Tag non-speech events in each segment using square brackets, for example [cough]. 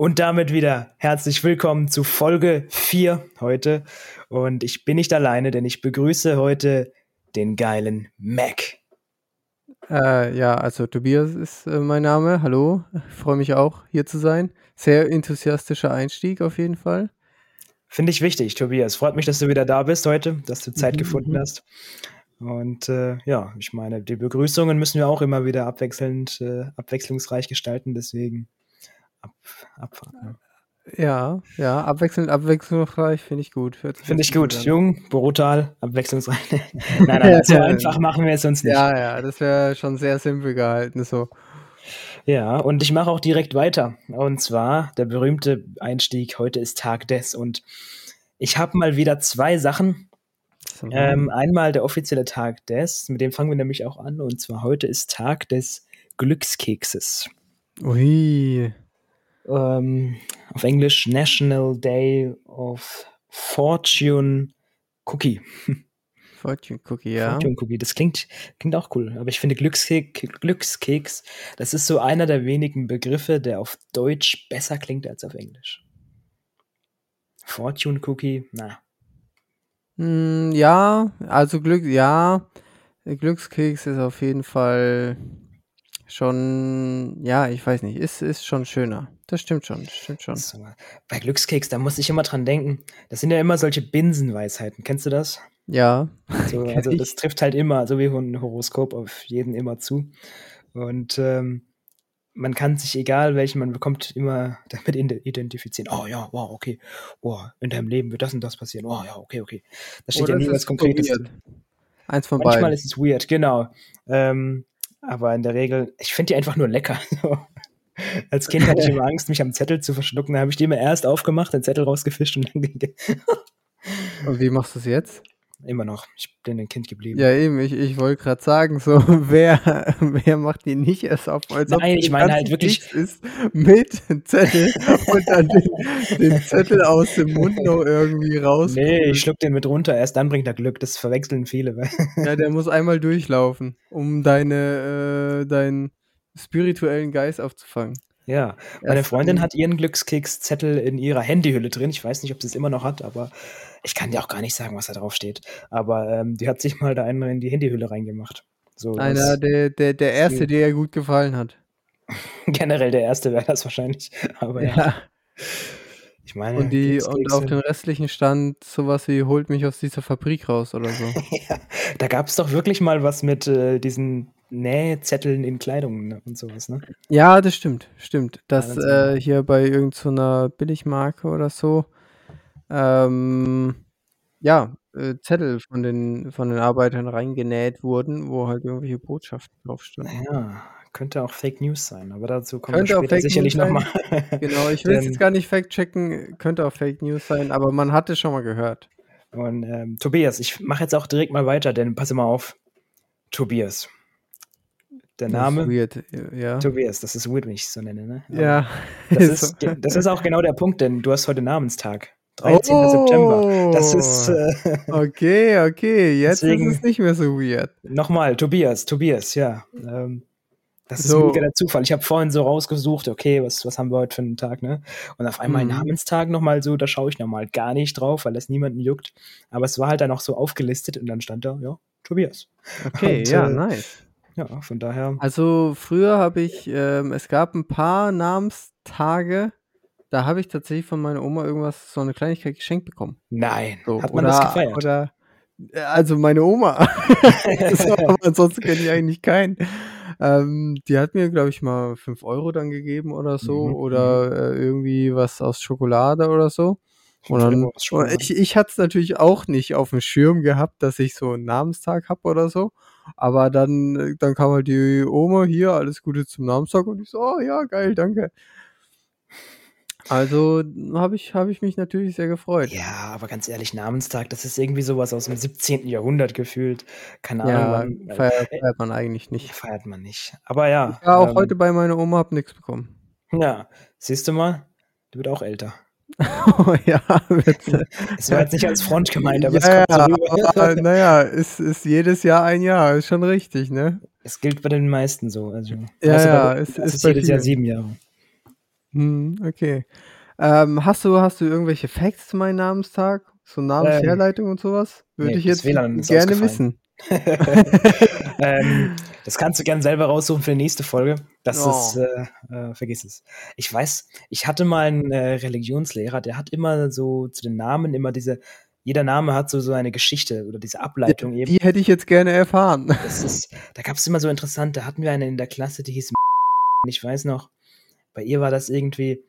Und damit wieder herzlich willkommen zu Folge 4 heute. Und ich bin nicht alleine, denn ich begrüße heute den geilen Mac. Äh, ja, also Tobias ist äh, mein Name. Hallo, ich freue mich auch, hier zu sein. Sehr enthusiastischer Einstieg auf jeden Fall. Finde ich wichtig, Tobias. Freut mich, dass du wieder da bist heute, dass du Zeit mhm, gefunden mhm. hast. Und äh, ja, ich meine, die Begrüßungen müssen wir auch immer wieder abwechselnd, äh, abwechslungsreich gestalten, deswegen ab, abfahren. Ne? Ja, ja, abwechselnd, abwechslungsreich finde ich gut. Finde ich gut. Jung, brutal, abwechslungsreich. [laughs] nein, nein, so einfach machen wir es uns nicht. Ja, ja, das wäre schon sehr simpel gehalten, so. Ja, und ich mache auch direkt weiter. Und zwar der berühmte Einstieg. Heute ist Tag des. Und ich habe mal wieder zwei Sachen. Ähm, einmal der offizielle Tag des, mit dem fangen wir nämlich auch an. Und zwar heute ist Tag des Glückskekses. Ui ähm, auf Englisch National Day of Fortune Cookie. [laughs] Fortune Cookie, ja. Fortune Cookie, das klingt, klingt auch cool. Aber ich finde Glückskek, Glückskeks, das ist so einer der wenigen Begriffe, der auf Deutsch besser klingt als auf Englisch. Fortune Cookie, na. Mm, ja, also Glück, ja. Glückskeks ist auf jeden Fall schon, ja, ich weiß nicht, ist, ist schon schöner. Das stimmt schon, das stimmt schon. Bei Glückskeks, da muss ich immer dran denken. Das sind ja immer solche Binsenweisheiten. Kennst du das? Ja. So, [laughs] also das trifft halt immer, so wie ein Horoskop, auf jeden immer zu. Und ähm, man kann sich, egal welchen man bekommt, immer [laughs] damit identifizieren. Oh ja, wow, okay. Oh, in deinem Leben wird das und das passieren. Oh ja, okay, okay. Da steht Oder ja nie was Konkretes. Eins von Manchmal beiden. Manchmal ist es weird, genau. Ähm, aber in der Regel, ich finde die einfach nur lecker. [laughs] Als Kind hatte ich immer Angst, mich am Zettel zu verschlucken. Da habe ich die immer erst aufgemacht, den Zettel rausgefischt und dann. und wie machst du es jetzt? Immer noch. Ich bin ein Kind geblieben. Ja, eben. Ich, ich wollte gerade sagen, so, [laughs] wer, wer macht die nicht erst auf? Als Nein, ich meine halt wirklich. Ist mit Zettel [laughs] und dann den, den, Zettel aus dem Mund noch irgendwie raus. Nee, ich schluck den mit runter. Erst dann bringt er Glück. Das verwechseln viele. [laughs] ja, der muss einmal durchlaufen, um deine, äh, deinen spirituellen Geist aufzufangen. Ja, meine Freundin hat ihren Glückskekszettel in ihrer Handyhülle drin. Ich weiß nicht, ob sie es immer noch hat, aber ich kann dir auch gar nicht sagen, was da drauf steht. Aber ähm, die hat sich mal da einen in die Handyhülle reingemacht. So, Einer, der, der, der erste, der ihr gut gefallen hat. [laughs] Generell der erste wäre das wahrscheinlich. Aber ja. ja. Ich meine, und, die, und auf dem restlichen stand sowas wie, holt mich aus dieser Fabrik raus oder so. [laughs] ja, da gab es doch wirklich mal was mit äh, diesen Nähzetteln in Kleidung ne, und sowas, ne? Ja, das stimmt, stimmt. Das ja, äh, hier bei irgendeiner so Billigmarke oder so, ähm, ja, äh, Zettel von den, von den Arbeitern reingenäht wurden, wo halt irgendwelche Botschaften drauf standen. Ja, könnte auch Fake News sein, aber dazu kommen wir später sicherlich nochmal. genau, ich [laughs] will es jetzt gar nicht fact-checken, könnte auch Fake News sein, aber man hat es schon mal gehört. Und ähm, Tobias, ich mache jetzt auch direkt mal weiter, denn pass mal auf. Tobias. Der Name. Das weird, ja. Tobias, das ist weird, wenn ich es so nenne, ne? ja. Das [laughs] ist, das ist auch genau der Punkt, denn du hast heute Namenstag. 13. Oh, September. Das ist. Äh, [laughs] okay, okay, jetzt deswegen, ist es nicht mehr so weird. Nochmal, Tobias, Tobias, ja. Ähm, das ist so. mega der Zufall. Ich habe vorhin so rausgesucht, okay, was, was haben wir heute für einen Tag, ne? Und auf einmal mhm. Namenstag nochmal so, da schaue ich nochmal gar nicht drauf, weil das niemanden juckt. Aber es war halt dann auch so aufgelistet und dann stand da, ja, Tobias. Okay, und, ja, äh, nice. Ja, von daher. Also früher habe ich, ähm, es gab ein paar Namenstage, da habe ich tatsächlich von meiner Oma irgendwas, so eine Kleinigkeit geschenkt bekommen. Nein, so, hat man oder, das gefeiert? Oder, äh, also meine Oma. [laughs] war, ansonsten kenne ich eigentlich keinen. Ähm, die hat mir, glaube ich, mal 5 Euro dann gegeben oder so. Mhm. Oder mhm. äh, irgendwie was aus Schokolade oder so. Und dann, ich, ich hatte es natürlich auch nicht auf dem Schirm gehabt, dass ich so einen Namenstag habe oder so. Aber dann, dann kam halt die Oma hier, alles Gute zum Namenstag und ich so, oh ja, geil, danke. Also habe ich, hab ich mich natürlich sehr gefreut. Ja, aber ganz ehrlich, Namenstag, das ist irgendwie sowas aus dem 17. Jahrhundert gefühlt. Keine Ahnung. Ja, feiert, äh, feiert man eigentlich nicht. Feiert man nicht. Aber ja. Ich war auch ähm, heute bei meiner Oma, hab nichts bekommen. Ja, siehst du mal, du wird auch älter. oh, [laughs] ja, bitte. [laughs] Es war jetzt nicht als Front gemeint, aber ja, es kommt so aber, Naja, es ist jedes Jahr ein Jahr, ist schon richtig, ne? Es gilt bei den meisten so. Also, ja, ja, es ist, ist jedes Jahr sieben Jahre. Mhm, okay. Ähm, hast du hast du irgendwelche Facts zu meinem Namenstag? So Namensherleitung Ähm, und so was? Würde ne, ich jetzt ist gerne wissen. [laughs] Ähm, das kannst du gern selber raussuchen für die nächste Folge. Das ist, Oh. äh, äh, vergiss es. Ich weiß, ich hatte mal 'n, äh, Religionslehrer, der hat immer so zu den Namen immer diese jeder Name hat so so eine Geschichte oder diese Ableitung eben. die hätte ich jetzt gerne erfahren. Ist da gab's immer so interessant da hatten wir eine in der Klasse, die hieß ich weiß noch, bei ihr war das irgendwie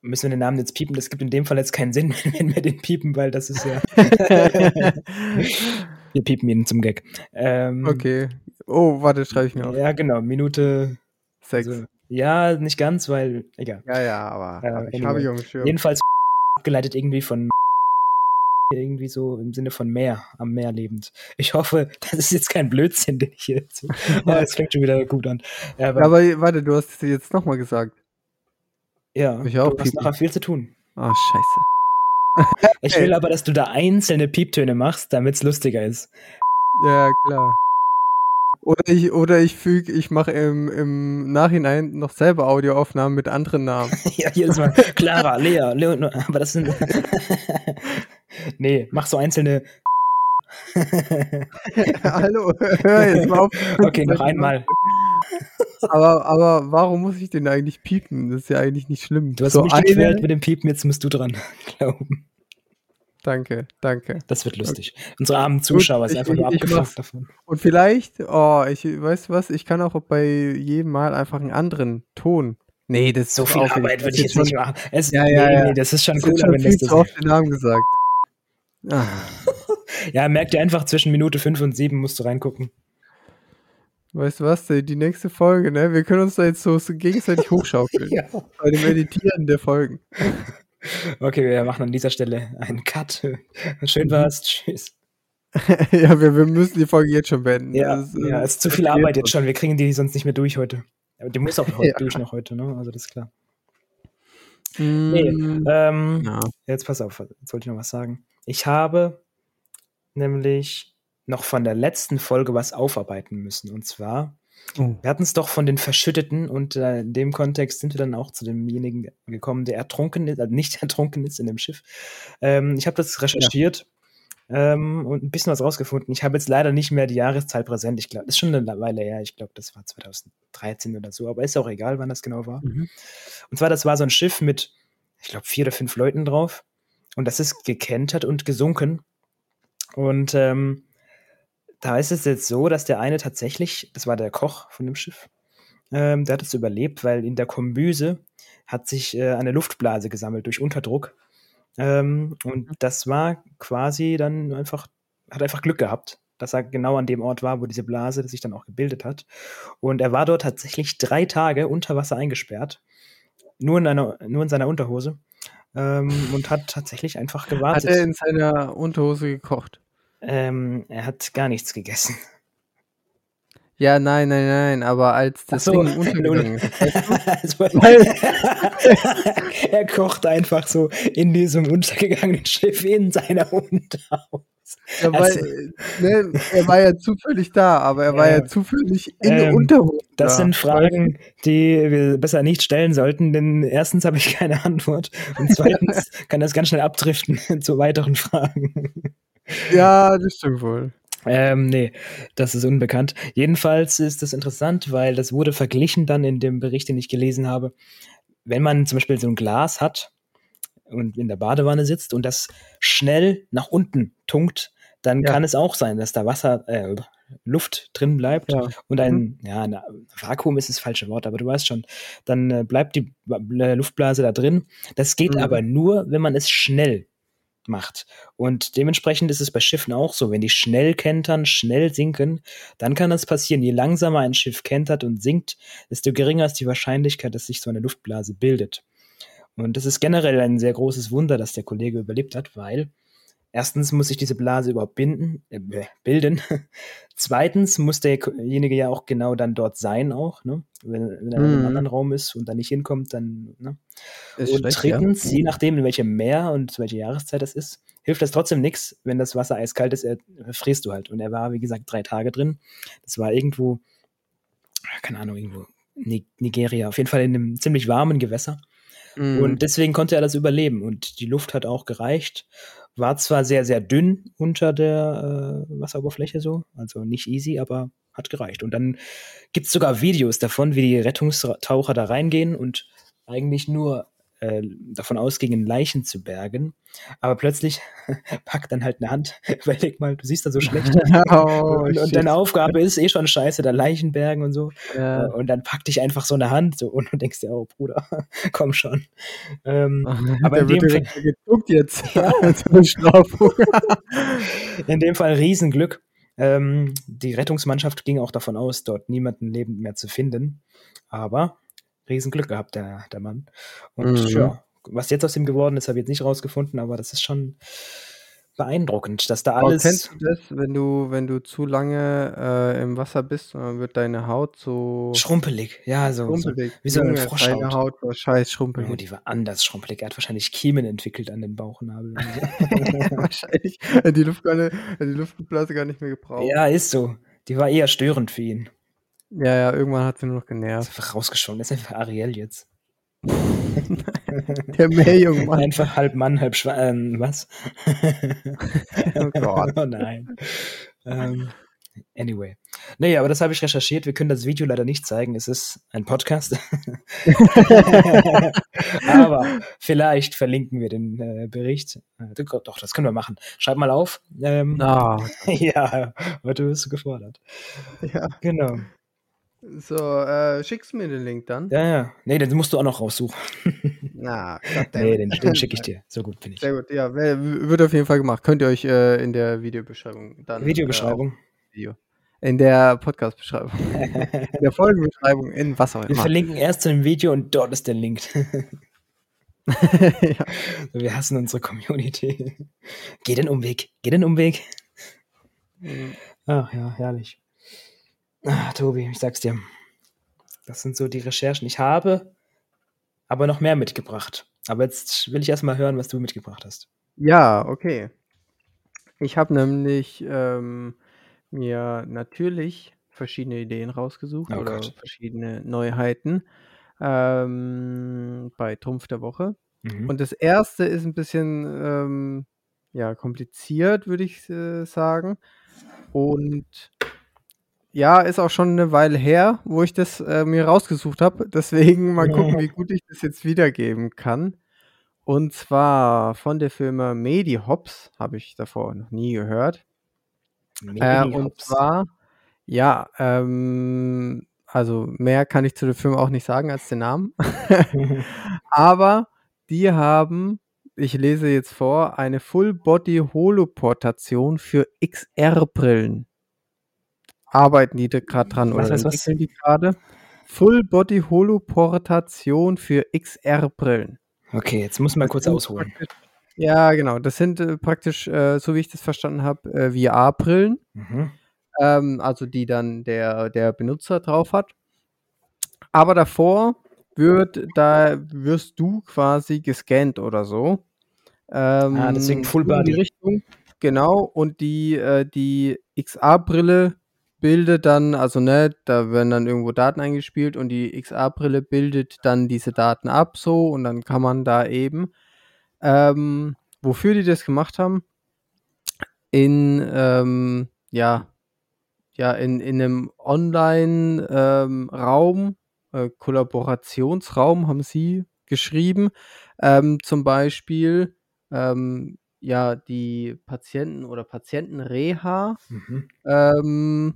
müssen wir den Namen jetzt piepen? Das gibt in dem Fall jetzt keinen Sinn, [laughs] wenn wir den piepen, weil das ist ja [laughs] Wir piepen ihn zum Gag. Ähm, Okay. Oh, warte, schreibe ich mir auf. ja, genau, Minute 6. also ja, nicht ganz, weil egal. Ja, ja, aber Äh, habe ich habe ich auf'm Schirm. Jedenfalls [laughs] abgeleitet irgendwie von irgendwie so im Sinne von Meer, am Meer lebend. Ich hoffe, das ist jetzt kein Blödsinn, den ich hier erzähle. Oh, fängt schon wieder gut an. Aber aber warte, du hast es jetzt noch mal gesagt. Ja, ich auch du hast nachher viel zu tun. Oh, scheiße. [laughs] Ich will aber, dass du da einzelne Pieptöne machst, damit's lustiger ist. Ja, klar. Oder ich oder ich füge ich mache im im Nachhinein noch selber Audioaufnahmen mit anderen Namen. [laughs] Ja, jedes Mal. Clara, Lea, Leon, aber das sind [laughs] Ne, mach so einzelne Hallo, hör jetzt mal auf. Okay, noch einmal. Aber aber warum muss ich den eigentlich piepen? Das ist ja eigentlich nicht schlimm. Du hast So mich eine gequält mit dem Piepen, jetzt musst du dran [laughs] glauben. Danke, danke. Das wird lustig. Unsere armen Zuschauer sind einfach ich- nur abgefuckt davon. Und vielleicht oh, ich weißt du was, ich kann auch bei jedem Mal einfach 'n anderen Ton Nee, das ist So viel. Arbeit würde ich jetzt nicht machen. Es Ja, ja, ne, ja. ne, das ist schon Das ist schon wenn viel das zu oft den Namen gesagt. [laughs] Ah. Ja, merk dir einfach, zwischen Minute 5 und 7 musst du reingucken. Weißt du was, die nächste Folge, ne? Wir können uns da jetzt so gegenseitig [laughs] hochschaukeln Ja. bei dem Editieren der Folgen. [laughs] Okay, wir machen an dieser Stelle einen Cut. Schön war's. Tschüss. [laughs] Ja, wir wir müssen die Folge jetzt schon beenden. Ja, äh, ja, es ist zu viel Arbeit jetzt schon. Wir kriegen die sonst nicht mehr durch heute. Aber die muss auch heute Ja. durch noch heute, ne? Also das ist klar. Ne, Hm, ähm, ja. jetzt pass auf, jetzt wollte ich noch was sagen. Ich habe nämlich noch von der letzten Folge was aufarbeiten müssen. Und zwar, Oh. wir hatten es doch von den Verschütteten und äh, in dem Kontext sind wir dann auch zu demjenigen gekommen, der ertrunken ist, also nicht [laughs] ertrunken ist in dem Schiff. Ähm, ich habe das recherchiert ähm, und ein bisschen was rausgefunden. Ich habe jetzt leider nicht mehr die Jahreszahl präsent. Ich glaube, das ist schon eine Weile her. Ich glaube, das war 2013 oder so, aber ist auch egal, wann das genau war. Mhm. Und zwar, das war so ein Schiff mit, ich glaube, vier oder fünf Leuten drauf. Und das ist gekentert und gesunken. Und ähm, da ist es jetzt so, dass der eine tatsächlich, das war der Koch von dem Schiff, ähm, der hat es überlebt, weil in der Kombüse hat sich äh, eine Luftblase gesammelt durch Unterdruck. Ähm, und das war quasi dann einfach, hat einfach Glück gehabt, dass er genau an dem Ort war, wo diese Blase sich dann auch gebildet hat. Und er war dort tatsächlich drei Tage unter Wasser eingesperrt, nur in, einer, nur in seiner Unterhose ähm, und hat tatsächlich einfach Hat gewartet. er in seiner Unterhose gekocht? Ähm, er hat gar nichts gegessen. Ja, nein, nein, nein, aber als das so, Ding untergegangen ist, weißt du? [laughs] Weil- [laughs] er kocht einfach so in diesem untergegangenen Schiff in seiner Unterhose. Ja, weil, Also- ne, er war ja zufällig da, aber er war Ja. ja zufällig in der Ähm, Unterhose Das da. sind Fragen, die wir besser nicht stellen sollten, denn erstens habe ich keine Antwort und zweitens [laughs] kann das ganz schnell abdriften zu weiteren Fragen. Ja, das stimmt wohl. Ähm, nee, das ist unbekannt. Jedenfalls ist das interessant, weil das wurde verglichen dann in dem Bericht, den ich gelesen habe. Wenn man zum Beispiel so ein Glas hat und in der Badewanne sitzt und das schnell nach unten tunkt, dann Ja. kann es auch sein, dass da Wasser, äh, Luft drin bleibt Ja. und ein, ja, ein Vakuum ist das falsche Wort, aber du weißt schon, dann äh, bleibt die äh, Luftblase da drin. Das geht Mhm. aber nur, wenn man es schnell macht. Und dementsprechend ist es bei Schiffen auch so. Wenn die schnell kentern, schnell sinken, dann kann das passieren. Je langsamer ein Schiff kentert und sinkt, desto geringer ist die Wahrscheinlichkeit, dass sich so eine Luftblase bildet. Und das ist generell ein sehr großes Wunder, dass der Kollege überlebt hat, weil erstens muss sich diese Blase überhaupt binden, äh, bilden. [laughs] Zweitens muss derjenige ja auch genau dann dort sein, auch, ne? Wenn, wenn er in einem Mhm. anderen Raum ist und da nicht hinkommt, dann, ne? Ist Und schlecht, ja. drittens, je nachdem, in welchem Meer und welche Jahreszeit das ist, hilft das trotzdem nichts, wenn das Wasser eiskalt ist, er, frierst du halt. Und er war, wie gesagt, drei Tage drin. Das war irgendwo, keine Ahnung, irgendwo Ni- Nigeria, auf jeden Fall in einem ziemlich warmen Gewässer. Mhm. Und deswegen konnte er das überleben. Und die Luft hat auch gereicht. War zwar sehr, sehr dünn unter der äh, Wasseroberfläche so, also nicht easy, aber hat gereicht. Und dann gibt es sogar Videos davon, wie die Rettungstaucher da reingehen und eigentlich nur äh, davon ausgingen, Leichen zu bergen. Aber plötzlich [laughs] packt dann halt eine Hand. [laughs] Überleg mal, du siehst da so schlecht. [laughs] oh, und, und, deine Aufgabe ist eh schon scheiße, da Leichen bergen und so. Ja. Äh, und dann packt dich einfach so eine Hand so und du denkst dir, oh Bruder, komm schon. Ähm, aber in dem Fall. Geguckt jetzt. Ja. in dem Fall Riesenglück. Ähm, die Rettungsmannschaft ging auch davon aus, dort niemanden lebend mehr zu finden. Aber Riesenglück gehabt, der, der Mann. Und mhm. ja, was jetzt aus ihm geworden ist, habe ich jetzt nicht rausgefunden, aber das ist schon beeindruckend, dass da alles. Aber kennst du das, wenn du, wenn du zu lange äh, im Wasser bist, dann wird deine Haut so. Schrumpelig, ja, so. Schrumpelig. So, wie so eine Froschhaut. Deine Haut war scheiß schrumpelig. Oh, die war anders schrumpelig. Er hat wahrscheinlich Kiemen entwickelt an den Bauchnabel. [laughs] wahrscheinlich. Die Luftblase, die Luftblase gar nicht mehr gebraucht. Ja, ist so. Die war eher störend für ihn. Ja, ja, irgendwann hat sie nur noch genervt. Ist einfach rausgeschoben. Das ist einfach Ariel jetzt. [laughs] Der Meerjungmann. Einfach halb Mann, halb Schwein. Ähm, was? [laughs] oh Gott. [laughs] oh nein. Ähm, anyway. Nee, aber das habe ich recherchiert. Wir können das Video leider nicht zeigen. Es ist ein Podcast. aber vielleicht verlinken wir den äh, Bericht. Äh, doch, das können wir machen. Schreib mal auf. Ähm, oh. ja, heute wirst du gefordert. Ja. Genau. So, äh, schickst du mir den Link dann? Ja, ja. Nee, den musst du auch noch raussuchen. [laughs] [laughs] Na, nee, den, den schicke ich dir. [laughs] So gut bin ich. Sehr gut, ja, wird auf jeden Fall gemacht. Könnt ihr euch äh, in der Videobeschreibung dann. Videobeschreibung? Äh, Video. In der Podcast-Beschreibung. in der Folgenbeschreibung, in was auch immer. Wir verlinken erst zu dem Video und dort ist der Link. ja. Wir hassen unsere Community. Geh den Umweg, geh den Umweg. Mhm. Ach ja, herrlich. Ah, Tobi, ich sag's dir. Das sind so die Recherchen. Ich habe aber noch mehr mitgebracht. Aber jetzt will ich erstmal hören, was du mitgebracht hast. Ja, okay. Ich habe nämlich ähm, mir natürlich verschiedene Ideen rausgesucht oh oder Gott. verschiedene Neuheiten ähm, bei Trumpf der Woche. Mhm. Und das erste ist ein bisschen ähm, ja, kompliziert, würde ich äh, sagen. Und ja, ist auch schon eine Weile her, wo ich das äh, mir rausgesucht habe. Deswegen mal gucken, wie gut ich das jetzt wiedergeben kann. Und zwar von der Firma Medihops, habe ich davor noch nie gehört. Äh, und zwar, ja, ähm, also mehr kann ich zu der Firma auch nicht sagen als den Namen. [laughs] [laughs] Aber die haben, ich lese jetzt vor, eine Full-Body-Holoportation für XR-Brillen arbeiten die da gerade dran was, oder was, entwickeln die gerade. Full Body Holoportation für XR-Brillen. Okay, jetzt muss man kurz ausholen. Ja, genau. Das sind äh, praktisch, äh, so wie ich das verstanden habe, äh, VR-Brillen. Mhm. Ähm, also die dann der, der Benutzer drauf hat. Aber davor wird, da wirst du quasi gescannt oder so. Ähm, ah, deswegen Full Body. Richtung. Genau, und die, äh, die XR-Brille bildet dann, also ne, da werden dann irgendwo Daten eingespielt und die XR-Brille bildet dann diese Daten ab so und dann kann man da eben, ähm, wofür die das gemacht haben, in, ähm, ja, ja, in, in einem Online-Raum, ähm, äh, Kollaborationsraum haben sie geschrieben, ähm, zum Beispiel, ähm, ja, die Patienten oder Patientenreha. Mhm. ähm,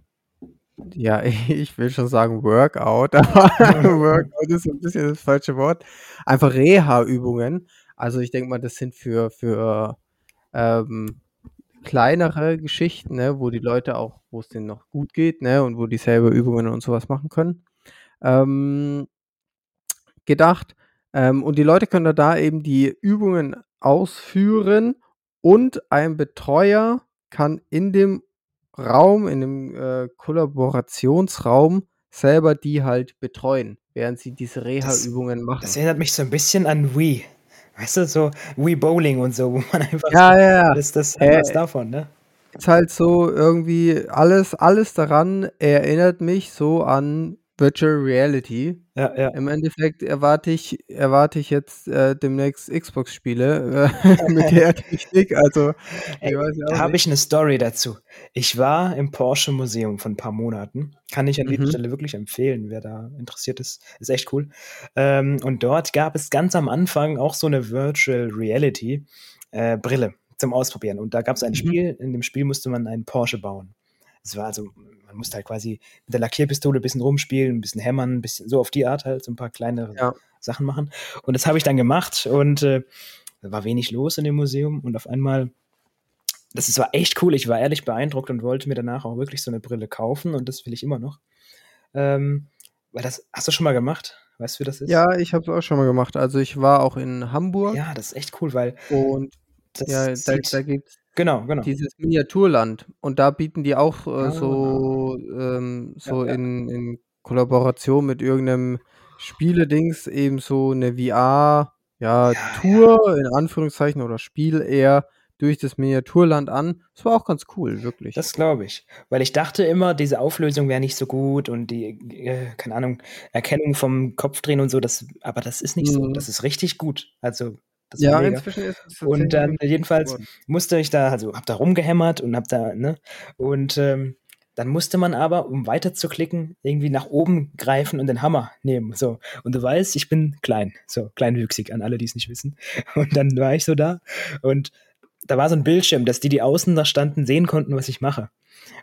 ja, [laughs] ich will schon sagen Workout, [laughs] aber Workout ist ein bisschen das falsche Wort. Einfach Reha-Übungen. Also ich denke mal, das sind für, für ähm, kleinere Geschichten, ne, wo die Leute auch, wo es denen noch gut geht, ne, und wo die selber Übungen und sowas machen können. Ähm, gedacht. Ähm, und die Leute können da eben die Übungen ausführen und ein Betreuer kann in dem Raum, in dem äh, Kollaborationsraum selber die halt betreuen, während sie diese Reha-Übungen machen. Das erinnert mich so ein bisschen an Wii. Weißt du, so Wii Bowling und so, wo man einfach ja, so, ja, ja. das, das äh, was davon, ne? Ist halt so irgendwie alles, alles daran erinnert mich so an Virtual Reality. Ja, ja. Im Endeffekt erwarte ich erwarte ich jetzt, äh, demnächst Xbox-Spiele, äh, [laughs] mit der [laughs] Technik. Also, da habe ich eine Story dazu. Ich war im Porsche Museum vor ein paar Monaten. Kann ich an dieser Mhm. Stelle wirklich empfehlen, wer da interessiert ist. Ist echt cool. Ähm, und dort gab es ganz am Anfang auch so eine Virtual Reality, äh, Brille zum Ausprobieren. Und da gab es ein Mhm. Spiel, in dem Spiel musste man einen Porsche bauen. Es war also man musste halt quasi mit der Lackierpistole ein bisschen rumspielen, ein bisschen hämmern, ein bisschen so auf die Art halt, so ein paar kleinere Ja. Sachen machen. Und das habe ich dann gemacht und, äh, da war wenig los in dem Museum und auf einmal das ist war echt cool. Ich war ehrlich beeindruckt und wollte mir danach auch wirklich so eine Brille kaufen und das will ich immer noch. Ähm, weil das hast du schon mal gemacht? Weißt du, wie das ist? Ja, ich habe es auch schon mal gemacht. Also, ich war auch in Hamburg Ja, das ist echt cool, weil und das ja, da da gibt's genau, genau. dieses Miniaturland und da bieten die auch, äh, Ah. so ähm, so ja. in in Kollaboration mit irgend 'nem Spieledings eben so 'ne VR, ja, Ja. Tour in Anführungszeichen oder Spiel eher durch das Miniaturland an. Das war auch ganz cool, wirklich. Das glaube ich. Weil ich dachte immer, diese Auflösung wäre nicht so gut und die, äh, keine Ahnung, Erkennung vom Kopfdrehen und so, das aber das ist nicht so. Mhm. Das ist richtig gut. Also, das Ja, inzwischen ist es Und dann jedenfalls geworden. musste ich da also, habe da rumgehämmert und habe da ne? Und, ähm, dann musste man aber, um weiterzuklicken, irgendwie nach oben greifen und den Hammer nehmen, so. Und du weißt, ich bin klein, so kleinwüchsig, an alle, die's nicht wissen. [laughs] Und dann war ich so da und da war so 'n Bildschirm, dass die, die außen da standen, sehen konnten, was ich mache.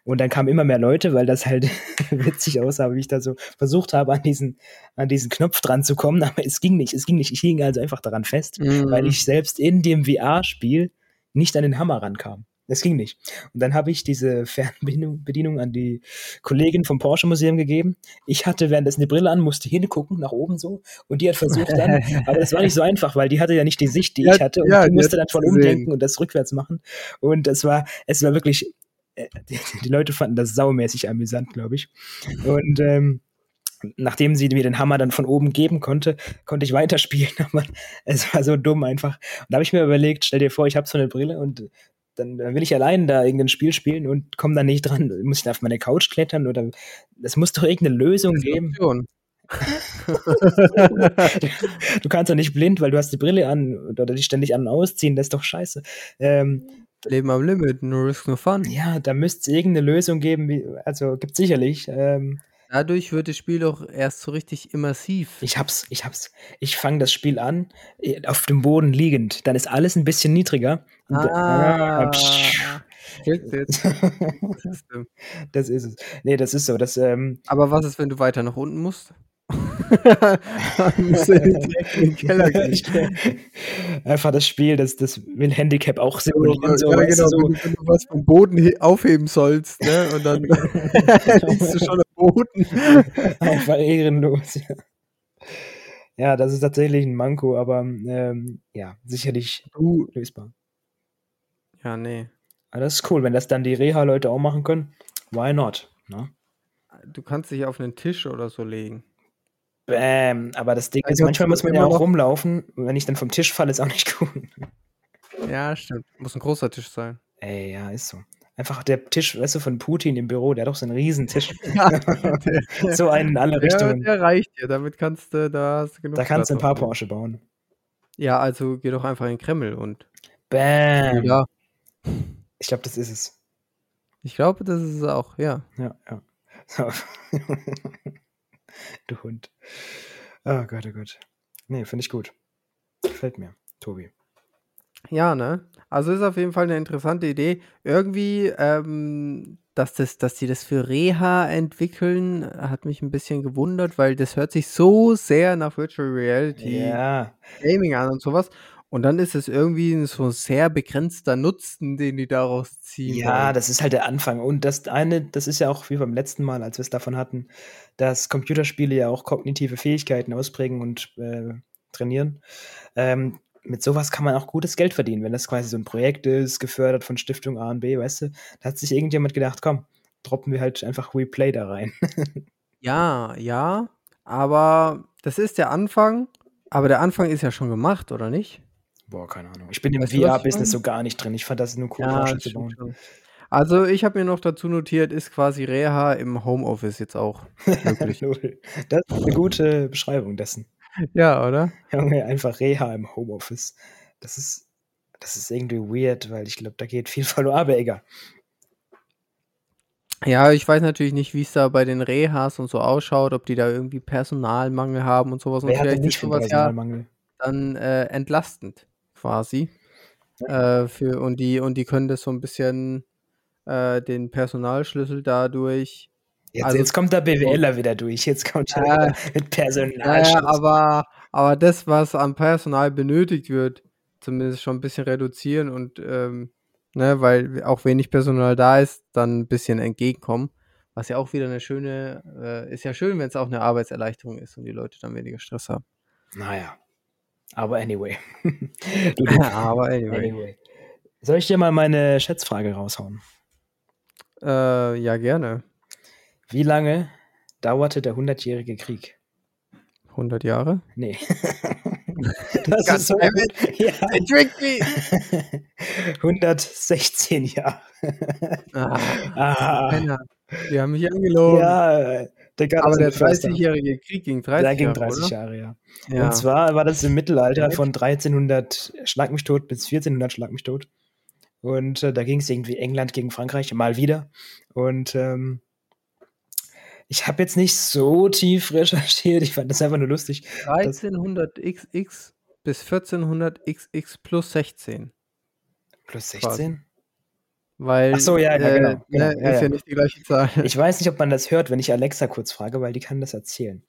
Und dann kamen immer mehr Leute, weil das halt [laughs] witzig aussah, wie ich da so versucht habe, an diesen an diesen Knopf dran zu kommen, aber es ging nicht. Es ging nicht. Ich hing also einfach daran fest, weil Mhm. ich selbst in dem VR-Spiel nicht an den Hammer rankam. Das ging nicht. Und dann habe ich diese Fernbedienung Bedienung an die Kollegin vom Porsche Museum gegeben. Ich hatte währenddessen die Brille an, musste hingucken, nach oben so, und die hat versucht dann [laughs] aber das war nicht so einfach, weil die hatte ja nicht die Sicht, die Ja, ich hatte und ja, die musste dann voll umdenken und das rückwärts machen. Und es war es war wirklich äh, die die Leute fanden das saumäßig amüsant, glaube ich. Und, ähm, nachdem sie mir den Hammer dann von oben geben konnte, konnte ich weiterspielen, [laughs] aber es war so dumm einfach. Und da habe ich mir überlegt, stell dir vor, ich habe so 'ne Brille und dann dann will ich allein da irgend 'n Spiel spielen und komme da nicht dran. Muss ich da auf meine Couch klettern oder es muss doch irgend 'ne Lösung geben. [laughs] Du kannst doch nicht blind, weil du hast die Brille an oder die ständig an und ausziehen, das ist doch scheiße. Ähm, Leben am Limit, no risk, no fun. ja, da müsst's irgend 'ne Lösung geben, wie also, gibt's sicherlich, ähm Dadurch wird das Spiel auch erst so richtig immersiv. Ich habe es ich habe es. Ich fange das Spiel an, äh, auf dem Boden liegend. Dann ist alles 'n bisschen niedriger. Ah, jetzt. [laughs] Das ist es. Ne, das ist so, das, ähm Aber was ist, wenn du weiter nach unten musst? [laughs] [laughs] Einfach das Spiel, das das will Handicap auch simulieren, so, ja genau, so. du wenn du was vom Boden he aufheben sollst, ne, und dann [laughs] liegst du schon am Boden. Einfach ehrenlos, ja. Ja, das ist tatsächlich 'n Manko, aber, ähm, ja, sicherlich Du lösbar. Ja, ne. Aber das ist cool, wenn das dann die Reha-Leute auch machen können. Why not, ne? Du kannst dich auf 'nen Tisch oder so legen. Bäm, aber das Ding ist, manchmal muss man ja immer auch rumlaufen und wenn ich dann vom Tisch falle, ist auch nicht [laughs] gut. Ja, stimmt. Muss 'n großer Tisch sein. Ey, ja, ist so. Einfach der Tisch, weißt du, von Putin im Büro, der hat doch so 'n Riesentisch. [laughs] Ja, [laughs] der So einen in alle der Richtungen. der reicht dir. Damit kannst du da hast du genug Da kannst du 'n Platz paar auf jeden Porsche bauen. Ja, also geh doch einfach in 'n Kreml und Bäm. ja. Ich glaube, das ist es. Ich glaube, das ist es auch, ja. Ja, ja. So. [laughs] Du Hund. Oh Gott, oh Gott. Ne, finde ich gut. Gefällt mir, Tobi. Ja, ne? Also, ist auf jeden Fall 'ne interessante Idee. Irgendwie, ähm, dass das dass die das für Reha entwickeln, hat mich 'n bisschen gewundert, weil das hört sich so sehr nach Virtual Reality Ja. Gaming an und so was. Und dann ist es irgendwie so sehr begrenzter Nutzen, den die daraus ziehen Ja, wollen. das ist halt der Anfang. Und das eine das ist ja auch wie beim letzten Mal, als wir's davon hatten, dass Computerspiele ja auch kognitive Fähigkeiten ausprägen und, äh, trainieren. Ähm, mit so was kann man auch gutes Geld verdienen, wenn das quasi so 'n Projekt ist, gefördert von Stiftung A und B, weißt du? Da hat sich irgendjemand gedacht: „Komm, droppen wir halt einfach Replay da rein.“ [laughs] Ja, ja, aber das ist der Anfang, aber der Anfang ist ja schon gemacht, oder nicht? Boah, keine Ahnung. Ich bin im VR-Business so gar nicht drin. Ich fand das nur cool, Ja, zu bauen. schon. Also ich habe mir noch dazu notiert, ist quasi Reha im Homeoffice jetzt auch [laughs] möglich. das ist eine gute Beschreibung dessen. Ja, oder? Junge, einfach Reha im Homeoffice. Das ist, das ist irgendwie weird, weil ich glaube, da geht viel verloren, aber egal. Ja, ich weiß natürlich nicht, wie es da bei den Rehas und so ausschaut, ob die da irgendwie Personalmangel haben und sowas. Wer und vielleicht nicht ist sowas ja Personalmangel? dann äh, entlastend quasi. Äh, für, und, die, und die können das so ein bisschen äh, den Personalschlüssel dadurch. Jetzt, Also- jetzt kommt der BWLer wieder durch. Jetzt kommt er wieder [laughs] mit Personal. Naja, aber, aber das, was an Personal benötigt wird, zumindest schon ein bisschen reduzieren und ähm, ne, weil auch wenig Personal da ist, dann ein bisschen entgegenkommen. Was ja auch wieder eine schöne, äh, ist ja schön, wenn es auch eine Arbeitserleichterung ist und die Leute dann weniger Stress haben. Naja. Aber anyway. [laughs] aber anyway. anyway. Soll ich dir mal meine Schätzfrage raushauen? Äh, ja, gerne. Wie lange dauerte der hundertjährige Krieg? 100 Jahre. Nee. [laughs] das Ganz ist so gut. [laughs] Ja. Tricky! 116 Jahre. Ah, Ah. Die haben mich angelogen. ja, gab aber der in Förster. 30-jährige Krieg ging 30 Der ging Jahre, 30 oder? Jahre, ja. Ja. Und zwar war das im Mittelalter von 1300 Schlag mich tot bis 1400 Schlag mich tot. Und äh, da ging es irgendwie England gegen Frankreich, mal wieder. Und ähm, ich habe jetzt nicht so tief [laughs] recherchiert, ich fand das einfach nur lustig. 1300 XX bis 1400 XX plus 16. Plus Quasi. 16? Weil, Ach so, ja, ja, genau, äh, genau, ne, ja, ist ja. ja nicht die gleiche Zahl. Ich weiß nicht, ob man das hört, wenn ich Alexa kurz frage, weil die kann das erzählen.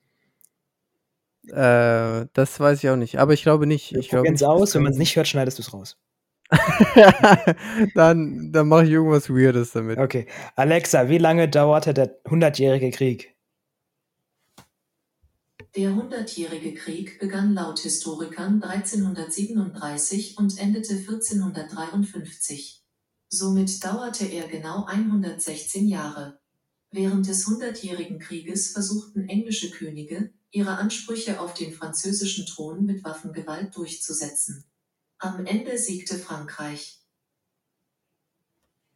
äh, das weiß ich auch nicht, aber ich glaube nicht. Ich glaube es aus, wenn man es nicht hört, schneidest du es raus. [laughs] dann dann mache ich irgendwas Weirdes damit. Okay. Alexa, wie lange dauerte der hundertjährige Krieg? Der Hundertjährige Krieg begann laut Historikern 1337 und endete 1453. Somit dauerte er genau 116 Jahre. Während des Hundertjährigen Krieges versuchten englische Könige, ihre Ansprüche auf den französischen Thron mit Waffengewalt durchzusetzen. Am Ende siegte Frankreich.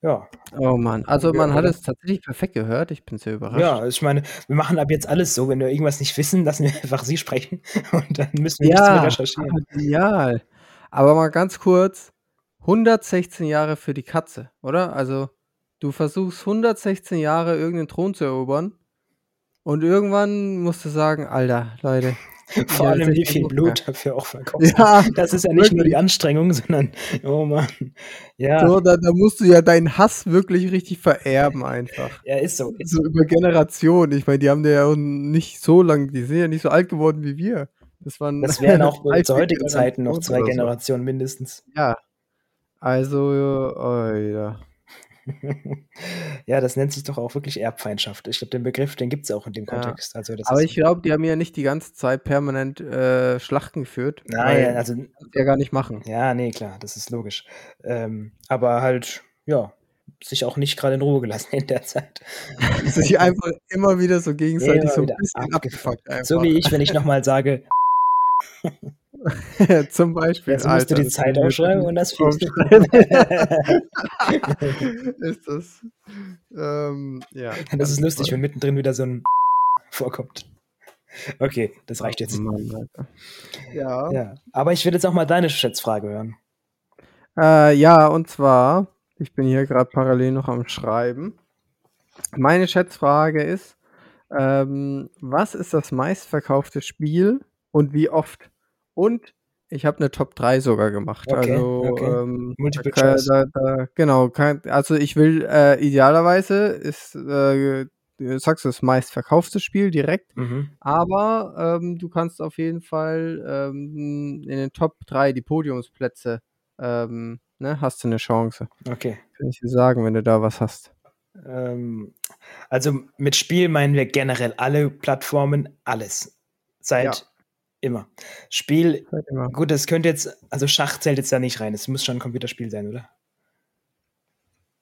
Ja. Oh Mann, also Ja, man hat oder? es tatsächlich perfekt gehört. Ich bin sehr überrascht. Ja, ich meine, wir machen ab jetzt alles so. Wenn wir irgendwas nicht wissen, lassen wir einfach sie sprechen [laughs] und dann müssen wir nichts mehr ja recherchieren. genial. Aber mal ganz kurz, 116 Jahre für die Katze, oder? Also du versuchst 116 Jahre irgendeinen Thron zu erobern und irgendwann musst du sagen, Alter, Leute. [laughs] Vor allem, wie viel Blut dafür auch verkostet. Ja, Das ist ja nicht nur wirklich. die Anstrengung, sondern, oh Mann. Ja, So, da, da musst du ja deinen Hass wirklich richtig vererben einfach. ja ist so. Ist So über Generationen. Ich meine, die haben ja auch nicht so lang, die sind ja nicht so alt geworden wie wir. Das waren Das wären [laughs] auch zu heutigen Zeiten noch zwei so. Generationen mindestens. Ja. Also, oh, [laughs] ja. ja, das nennt sich doch auch wirklich Erbfeindschaft. Ich glaube, den Begriff, den gibt es auch in dem Ja. Kontext. Also das Aber ich glaube, die haben ja nicht die ganze Zeit permanent äh, Schlachten geführt. Nein, also, ja gar nicht machen. ja, nee, klar, das ist logisch. Ähm, aber halt, ja, sich auch nicht gerade in Ruhe gelassen [laughs] in der Zeit. [laughs] Sich einfach immer wieder so gegenseitig so ein bisschen abgefuckt. abgefuckt. So wie ich, wenn ich nochmal sage, [laughs] Zum Beispiel. jetzt musst du Alter, die das Zeit nicht und das du. aufschreiben. [laughs] ist das. Ähm, ja. Das ist lustig, wenn mittendrin wieder so ein [laughs] vorkommt. Okay, das reicht jetzt. Mann, Alter. Ja. Ja, aber ich will jetzt auch mal deine Schätzfrage hören. Äh, ja, und zwar, ich bin hier gerade parallel noch am Schreiben. Meine Schätzfrage ist, ähm, was ist das meistverkaufte Spiel und wie oft? Und ich habe eine Top 3 sogar gemacht. Okay, also, okay. Ähm, Multiple da, da, da, genau, kein, also ich will, äh, idealerweise ist, äh, du sagst du, das meistverkaufte Spiel direkt, Mhm. aber ähm, du kannst auf jeden Fall ähm, in den Top 3 die Podiumsplätze, ähm, ne, hast du eine Chance. Okay. Kann ich dir sagen, wenn du da was hast. Ähm, also mit Spiel meinen wir generell alle Plattformen, alles. Seit Ja. Immer. Spiel, Sag immer. gut, das könnte jetzt, also Schach zählt jetzt da nicht rein. Es muss schon ein Computerspiel sein, oder?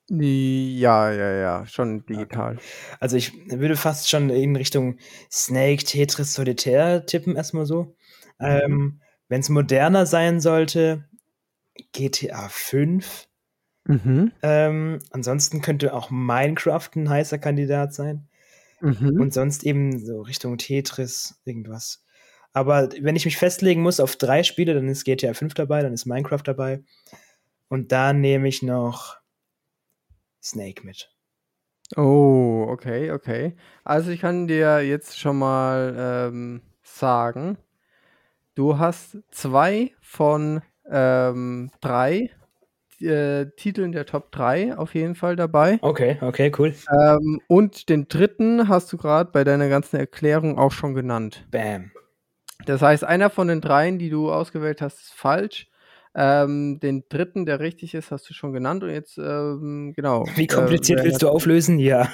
Ja, ja, ja, schon digital. Also ich würde fast schon in Richtung Snake, Tetris, Solitär tippen, erstmal so. Ähm, Wenn es moderner sein sollte, GTA 5. Mhm. Ähm, ansonsten könnte auch Minecraft ein heißer Kandidat sein. Mhm. Und sonst eben so Richtung Tetris, irgendwas. Aber wenn ich mich festlegen muss auf drei Spiele, dann ist GTA 5 dabei, dann ist Minecraft dabei. Und da nehme ich noch Snake mit. Oh, okay, okay. Also ich kann dir jetzt schon mal ähm, sagen, du hast zwei von ähm, drei äh, Titeln der Top 3 auf jeden Fall dabei. Okay, okay, cool. Ähm, und den dritten hast du gerade bei deiner ganzen Erklärung auch schon genannt. Bam. Das heißt, einer von den dreien, die du ausgewählt hast, ist falsch. Ähm, den dritten, der richtig ist, hast du schon genannt und jetzt, ähm, genau. Wie kompliziert äh, willst du auflösen? Ja. [laughs]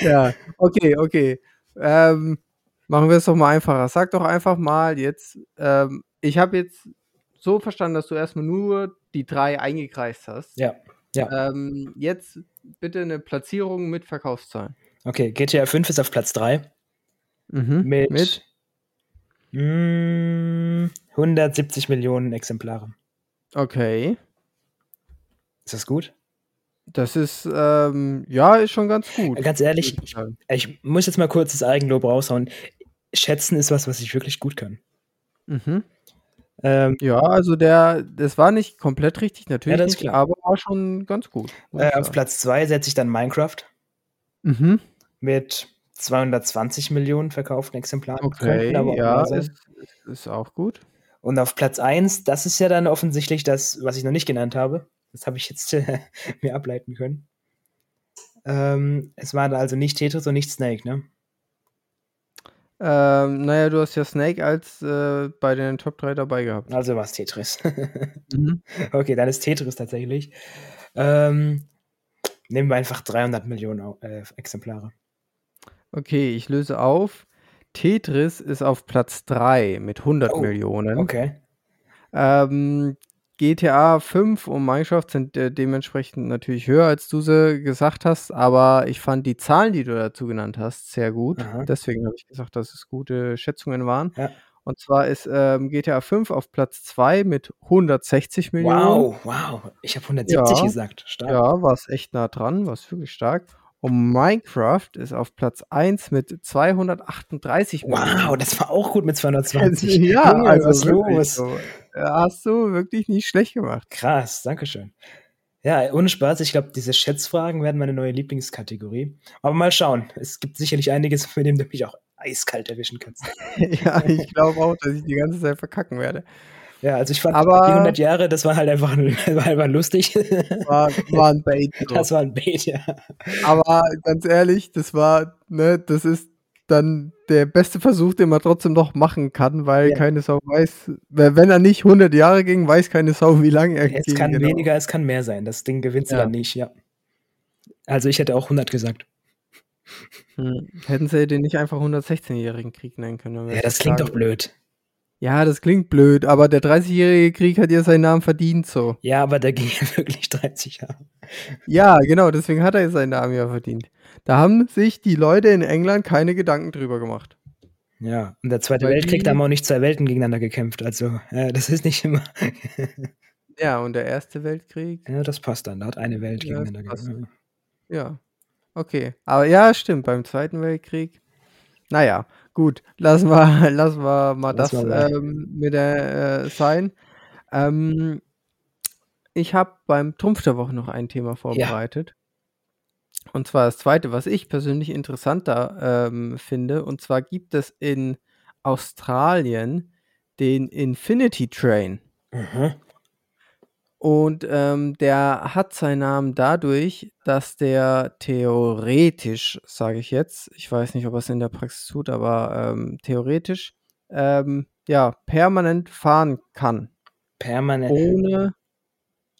ja, okay, okay. Ähm, machen wir es doch mal einfacher. Sag doch einfach mal jetzt, ähm, ich habe jetzt so verstanden, dass du erstmal nur die drei eingekreist hast. Ja. ja. Ähm, jetzt bitte eine Platzierung mit Verkaufszahlen. Okay, GTA 5 ist auf Platz 3. Mhm. Mit, mit? Mh, hm, 170 Millionen Exemplare. Okay. Ist das gut? Das ist, ähm, ja, ist schon ganz gut. Ganz ehrlich, ich, ich, muss jetzt mal kurz das Eigenlob raushauen. Schätzen ist was, was ich wirklich gut kann. Mhm. Ähm, ja, also der, das war nicht komplett richtig, natürlich ja, nicht, aber war schon ganz gut. Äh, auf Platz 2 setze ich dann Minecraft. Mhm. Mit 220 Millionen verkauften Exemplaren. Okay, ja, ist, ist auch gut. Und auf Platz 1, das ist ja dann offensichtlich das, was ich noch nicht genannt habe. Das habe ich jetzt äh, [laughs] mir ableiten können. Ähm, es war also nicht Tetris und nicht Snake, ne? Ähm, naja, du hast ja Snake als äh, bei den Top 3 dabei gehabt. Also war es Tetris. [laughs] mhm. Okay, dann ist Tetris tatsächlich. Ähm, nehmen wir einfach 300 Millionen äh, Exemplare. Okay, ich löse auf. Tetris ist auf Platz 3 mit 100 oh, Millionen. Okay. Ähm, GTA 5 und Minecraft sind äh, dementsprechend natürlich höher, als du sie gesagt hast, aber ich fand die Zahlen, die du dazu genannt hast, sehr gut. Aha. Deswegen habe ich gesagt, dass es gute Schätzungen waren. Ja. Und zwar ist ähm, GTA 5 auf Platz 2 mit 160 Millionen. Wow, wow. Ich habe 170 ja, gesagt. Stark. Ja, war es echt nah dran, war es wirklich stark. Und Minecraft ist auf Platz 1 mit 238 Millionen. Wow, das war auch gut mit 220. [laughs] ja, Junge, also was los? So. Hast du wirklich nicht schlecht gemacht. Krass, Dankeschön. Ja, ohne Spaß. Ich glaube, diese Schätzfragen werden meine neue Lieblingskategorie. Aber mal schauen. Es gibt sicherlich einiges, mit dem du mich auch eiskalt erwischen kannst. [laughs] ja, ich glaube auch, dass ich die ganze Zeit verkacken werde. Ja, also ich fand aber die 100 Jahre, das war halt einfach, [laughs] war einfach lustig. War, war ein Bait. Das war ein Bait, ja. Aber ganz ehrlich, das war, ne, das ist dann der beste Versuch, den man trotzdem noch machen kann, weil ja. keine Sau weiß, wenn er nicht 100 Jahre ging, weiß keine Sau, wie lange er ging. Es kann genau. weniger, es kann mehr sein. Das Ding gewinnst ja. dann nicht, ja. Also ich hätte auch 100 gesagt. Hm. Hätten sie den nicht einfach 116-jährigen Krieg nennen können? Ja, das klingt doch blöd. Ja, das klingt blöd, aber der 30-jährige Krieg hat ja seinen Namen verdient so. Ja, aber der ging [laughs] ja wirklich 30 Jahre. Ja, genau, deswegen hat er seinen Namen ja verdient. Da haben sich die Leute in England keine Gedanken drüber gemacht. Ja, und der Zweite Weil Weltkrieg, da haben auch nicht zwei Welten gegeneinander gekämpft. Also, äh, das ist nicht immer. [laughs] ja, und der Erste Weltkrieg? Ja, das passt dann. Da hat eine Welt ja, gegeneinander gekämpft. Ja, okay. Aber ja, stimmt, beim Zweiten Weltkrieg. Naja, Gut, lassen wir, lassen wir mal [laughs] das mal ähm, mit der äh, sein. Ähm, ich habe beim Trumpf der Woche noch ein Thema vorbereitet. Ja. Und zwar das zweite, was ich persönlich interessanter ähm, finde. Und zwar gibt es in Australien den Infinity Train. Mhm. Und ähm, der hat seinen Namen dadurch, dass der theoretisch, sage ich jetzt, ich weiß nicht, ob er es in der Praxis tut, aber ähm, theoretisch, ähm, ja, permanent fahren kann. Permanent. Ohne,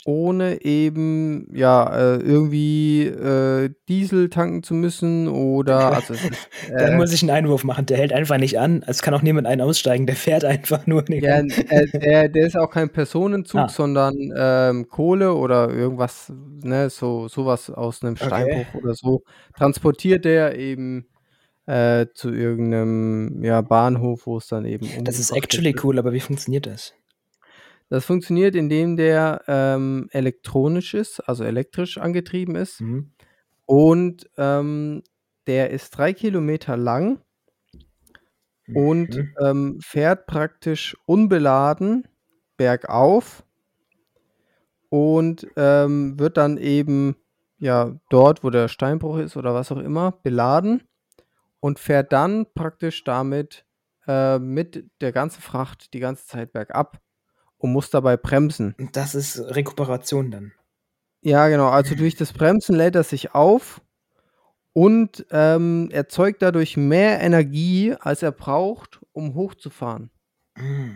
ohne eben ja äh, irgendwie äh, Diesel tanken zu müssen oder [laughs] also ist, äh, dann muss ich einen Einwurf machen. Der hält einfach nicht an. Es kann auch niemand einen aussteigen. Der fährt einfach nur. Nicht ja, äh, der, der ist auch kein Personenzug, ah. sondern ähm, Kohle oder irgendwas, ne, so sowas aus einem Steinbruch okay. oder so. Transportiert der eben zu irgendeinem ja, Bahnhof, wo es dann eben. Das ist actually cool, aber wie funktioniert das? Das funktioniert, indem der ähm, elektronisch ist, also elektrisch angetrieben ist. Mhm. Und ähm, der ist drei Kilometer lang und Mhm. ähm, fährt praktisch unbeladen bergauf und ähm, wird dann eben ja dort, wo der Steinbruch ist oder was auch immer, beladen und fährt dann praktisch damit äh, mit der ganzen Fracht die ganze Zeit bergab und muss dabei bremsen. Und das ist Rekuperation dann. Ja, genau. Also durch das Bremsen lädt er sich auf und ähm, erzeugt dadurch mehr Energie, als er braucht, um hochzufahren. Mm.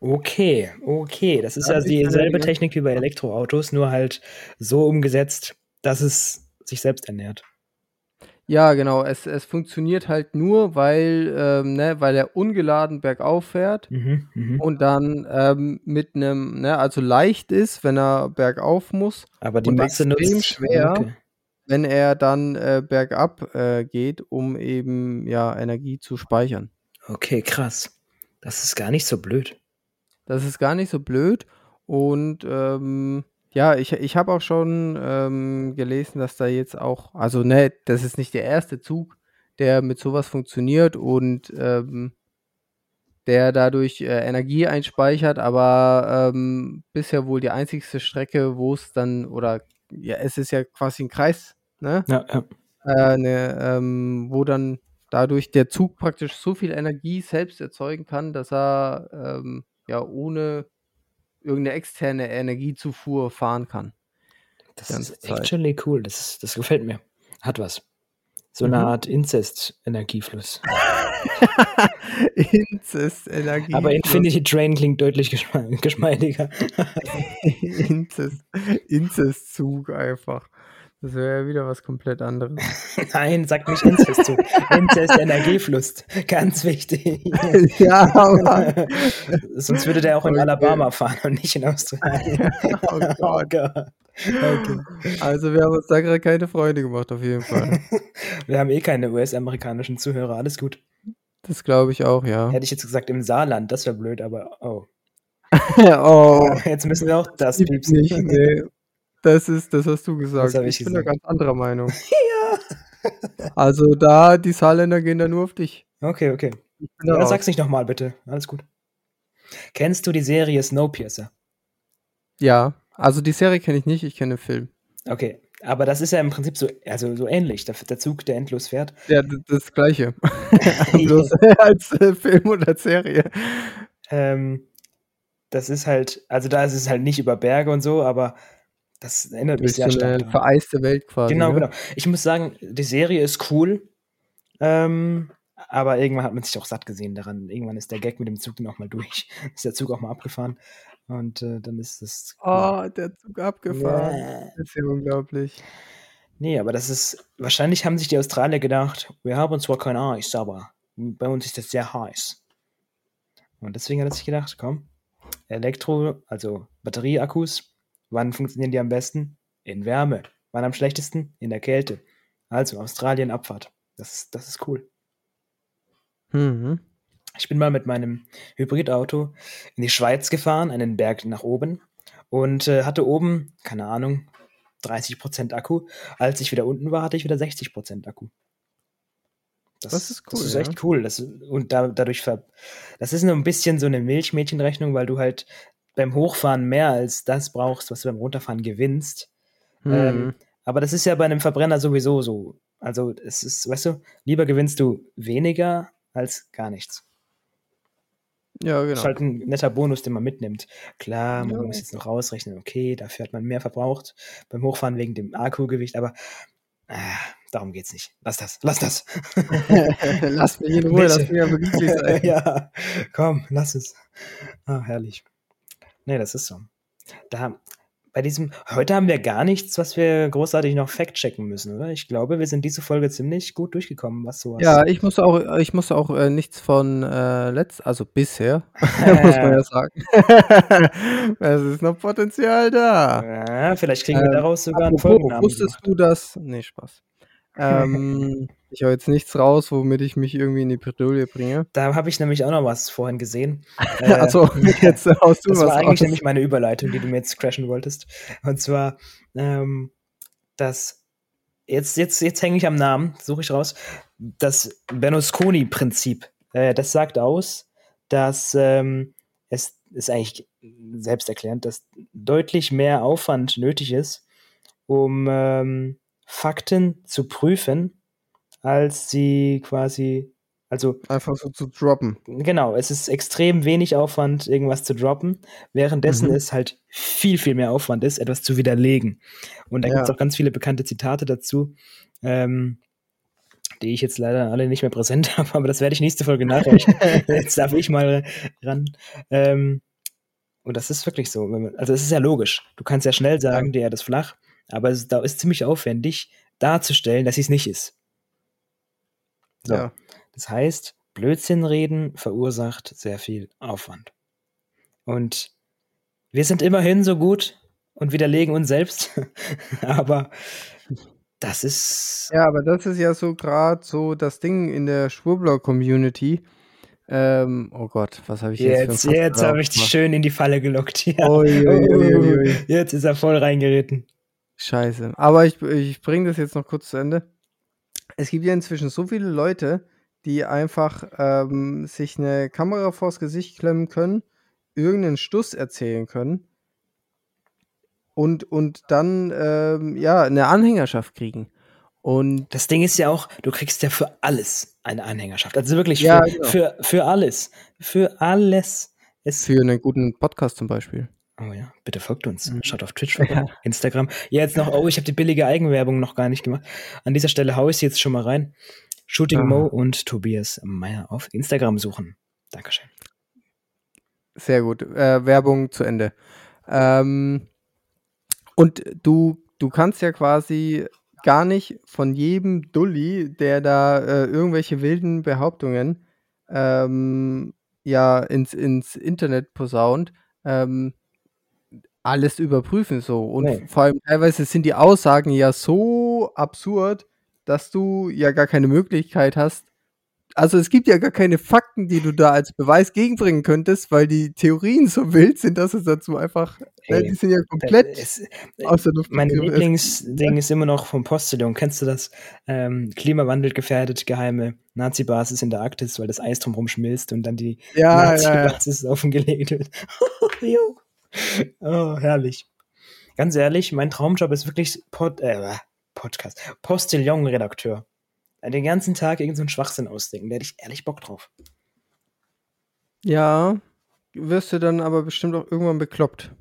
Okay, okay. Das ist ja die dieselbe Technik wie bei Elektroautos, nur halt so umgesetzt, dass es sich selbst ernährt. Ja, genau. Es, es funktioniert halt nur, weil, ähm, ne, weil er ungeladen bergauf fährt Mhm, mhm. und dann ähm, mit einem, ne, also leicht ist, wenn er bergauf muss, Aber die und Masse extrem nutzt. schwer. Okay. wenn er dann äh, bergab äh, geht, um eben ja Energie zu speichern. okay, krass. Das ist gar nicht so blöd. Das ist gar nicht so blöd. Und ähm, ja, ich, ich habe auch schon ähm, gelesen, dass da jetzt auch, also ne, das ist nicht der erste Zug, der mit sowas funktioniert und ähm, der dadurch äh, Energie einspeichert, aber ähm, bisher wohl die einzigste Strecke, wo es dann, oder ja, es ist ja quasi ein Kreis, ne? Ja, ja. äh, ne, ähm, wo dann dadurch der Zug praktisch so viel Energie selbst erzeugen kann, dass er ähm, ja ohne irgendeine externe Energiezufuhr fahren kann. Das ist Zeit. actually cool. Das, ist, das gefällt mir. Hat was. So eine Mhm. Art Inzest-Energiefluss. [laughs] Inzest-Energie. Aber Infinity Train klingt deutlich geschme [laughs] geschmeidiger. [laughs] Inzest, Inzestzug einfach. Das wäre ja wieder was komplett anderes. [laughs] Nein, sag nicht Inzestzug. [laughs] Inzest-Energiefluss. Ganz wichtig. [laughs] ja, aber. Sonst würde der auch in Okay. Alabama fahren und nicht in Australien. Oh Gott. Gott. Okay. Also, wir haben uns da gerade keine Freunde gemacht, auf jeden Fall. Wir haben eh keine US-amerikanischen Zuhörer. Alles gut. Das glaube ich auch, ja. Hätte ich jetzt gesagt im Saarland, das wäre blöd, aber oh. oh. Jetzt müssen wir auch das piepsen. nicht, nee. Das ist, das hast du gesagt. ich ich bin da gesagt. ganz anderer Meinung. [laughs] Ja. Also da, die Saarländer gehen da nur auf dich. Okay, okay. Ja, raus. sag's nicht nochmal, bitte. Alles gut. Kennst du die Serie Snowpiercer? Ja, also die Serie kenne ich nicht, ich kenne den Film. Okay, aber das ist ja im Prinzip so, also so ähnlich. Der, der Zug, der endlos fährt. Ja, das gleiche. [laughs] [laughs] Bloß als äh, Film oder Serie. Ähm, das ist halt, also da ist es halt nicht über Berge und so, aber das erinnert mich sehr stark. eine vereiste Welt quasi. Genau, ne? genau. Ich muss sagen, die Serie ist cool, ähm, aber irgendwann hat man sich auch satt gesehen daran. Irgendwann ist der Gag mit dem Zug dann auch mal durch. [laughs] Ist der Zug auch mal abgefahren und äh, dann ist das. Oh, der Zug abgefahren. Ja. Das ist ja unglaublich. Nee, aber das ist, wahrscheinlich haben sich die Australier gedacht, wir haben zwar kein Eis, aber bei uns ist das sehr heiß. Und deswegen hat er sich gedacht, komm, Elektro, also Batterieakkus, wann funktionieren die am besten? In Wärme. Wann am schlechtesten? In der Kälte. Also Australien Abfahrt. Das ist, das ist cool. Mhm. Ich bin mal mit meinem Hybridauto in die Schweiz gefahren, einen Berg nach oben und äh, hatte oben, keine Ahnung, 30% Akku. Als ich wieder unten war, hatte ich wieder 60% Akku. Das ist Das cool, ist ja. echt cool. Das, und da, dadurch ver das ist nur ein bisschen so eine Milchmädchenrechnung, weil du halt beim Hochfahren mehr als das brauchst, was du beim Runterfahren gewinnst. Mhm. Ähm, aber das ist ja bei einem Verbrenner sowieso so. Also es ist, weißt du, lieber gewinnst du weniger als gar nichts. ja, Das genau. ist halt ein netter Bonus, den man mitnimmt. Klar, man Ja. muss jetzt noch rausrechnen, okay, dafür hat man mehr verbraucht beim Hochfahren wegen dem Akkugewicht, aber ah, darum geht's nicht. Lass das, lass das. [laughs] lass mich in Ruhe, lass mich aber glücklich sein. [laughs] ja, komm, lass es. Ah, herrlich. Nee, das ist so. Da, bei diesem, heute haben wir gar nichts, was wir großartig noch fact-checken müssen, oder? Ich glaube, wir sind diese Folge ziemlich gut durchgekommen, was sowas. Ja, ich muss auch, ich muss auch äh, nichts von äh, letzt, also bisher, [laughs] muss man ja sagen. [laughs] es ist noch Potenzial da. Ja, vielleicht kriegen wir Ähm, daraus sogar einen Folgennamen. wusstest du das? Nee, Spaß. Ähm, ich höre jetzt nichts raus, womit ich mich irgendwie in die Bredouille bringe. [laughs] Da habe ich nämlich auch noch was vorhin gesehen. [laughs] Äh, also [laughs] jetzt haust du das was war eigentlich aus. nämlich meine Überleitung, die du mir jetzt crashen wolltest. Und zwar, ähm, das jetzt, jetzt, jetzt hänge ich am Namen, suche ich raus. Das Berlusconi-Prinzip. Äh, das sagt aus, dass ähm, es ist eigentlich selbsterklärend, dass deutlich mehr Aufwand nötig ist, um ähm, Fakten zu prüfen, als sie quasi, also Einfach so zu droppen. genau, es ist extrem wenig Aufwand, irgendwas zu droppen, währenddessen Mhm. es halt viel, viel mehr Aufwand ist, etwas zu widerlegen. Und da Ja. gibt es auch ganz viele bekannte Zitate dazu, ähm, die ich jetzt leider alle nicht mehr präsent [laughs] habe, aber das werde ich nächste Folge nachreichen. [laughs] jetzt darf ich mal ran. Ähm, und das ist wirklich so. Also es ist ja logisch. Du kannst ja schnell sagen, die Erde ist flach, aber es ist, da ist ziemlich aufwendig darzustellen, dass sie es nicht ist. So. Ja. Das heißt, Blödsinn reden verursacht sehr viel Aufwand. Und wir sind immerhin so gut und widerlegen uns selbst, [laughs] aber das ist Ja, aber das ist ja so gerade so das Ding in der Schwurbler-Community. Ähm, oh Gott, was habe ich jetzt, jetzt, jetzt habe ich dich schön in die Falle gelockt. Ja. Ui, ui, ui. Jetzt ist er voll reingeritten. Scheiße. Aber ich, ich bringe das jetzt noch kurz zu Ende. Es gibt ja inzwischen so viele Leute, die einfach ähm, sich eine Kamera vors Gesicht klemmen können, irgendeinen Stuss erzählen können und, und dann ähm, ja eine Anhängerschaft kriegen. Und Das Ding ist ja auch, du kriegst ja für alles eine Anhängerschaft. Also wirklich für, Ja, genau. für, für alles. Für alles. Es, für einen guten Podcast zum Beispiel. Oh ja, bitte folgt uns. Mhm. Schaut auf Twitch vorbei, Instagram. Ja, jetzt noch, oh, ich habe die billige Eigenwerbung noch gar nicht gemacht. An dieser Stelle haue ich sie jetzt schon mal rein. Shooting. Mo und Tobias Meyer auf Instagram suchen. Dankeschön. Sehr gut. Äh, Werbung zu Ende. Ähm, und du, du kannst ja quasi gar nicht von jedem Dulli, der da äh, irgendwelche wilden Behauptungen ähm, ja ins, ins Internet posaunt, ähm, alles überprüfen so. Und Nee. vor allem teilweise sind die Aussagen ja so absurd, dass du ja gar keine Möglichkeit hast. Also es gibt ja gar keine Fakten, die du da als Beweis gegenbringen könntest, weil die Theorien so wild sind, dass es dazu einfach, ne, Hey, die sind ja komplett Es, aus der Luft mein Lieblingsding ist immer noch vom Postillon. Kennst du das? Ähm, Klimawandel gefährdet, geheime Nazi-Basis in der Arktis, weil das Eis drumherum schmilzt und dann die Ja, ja, ja. Nazi-Basis [laughs] offengelegt wird. [laughs] Oh, herrlich. Ganz ehrlich, mein Traumjob ist wirklich Pod, äh, Podcast, Postillon-Redakteur. Den ganzen Tag irgendeinen so Schwachsinn ausdenken. Da hätte ich ehrlich Bock drauf. Ja, wirst du dann aber bestimmt auch irgendwann bekloppt.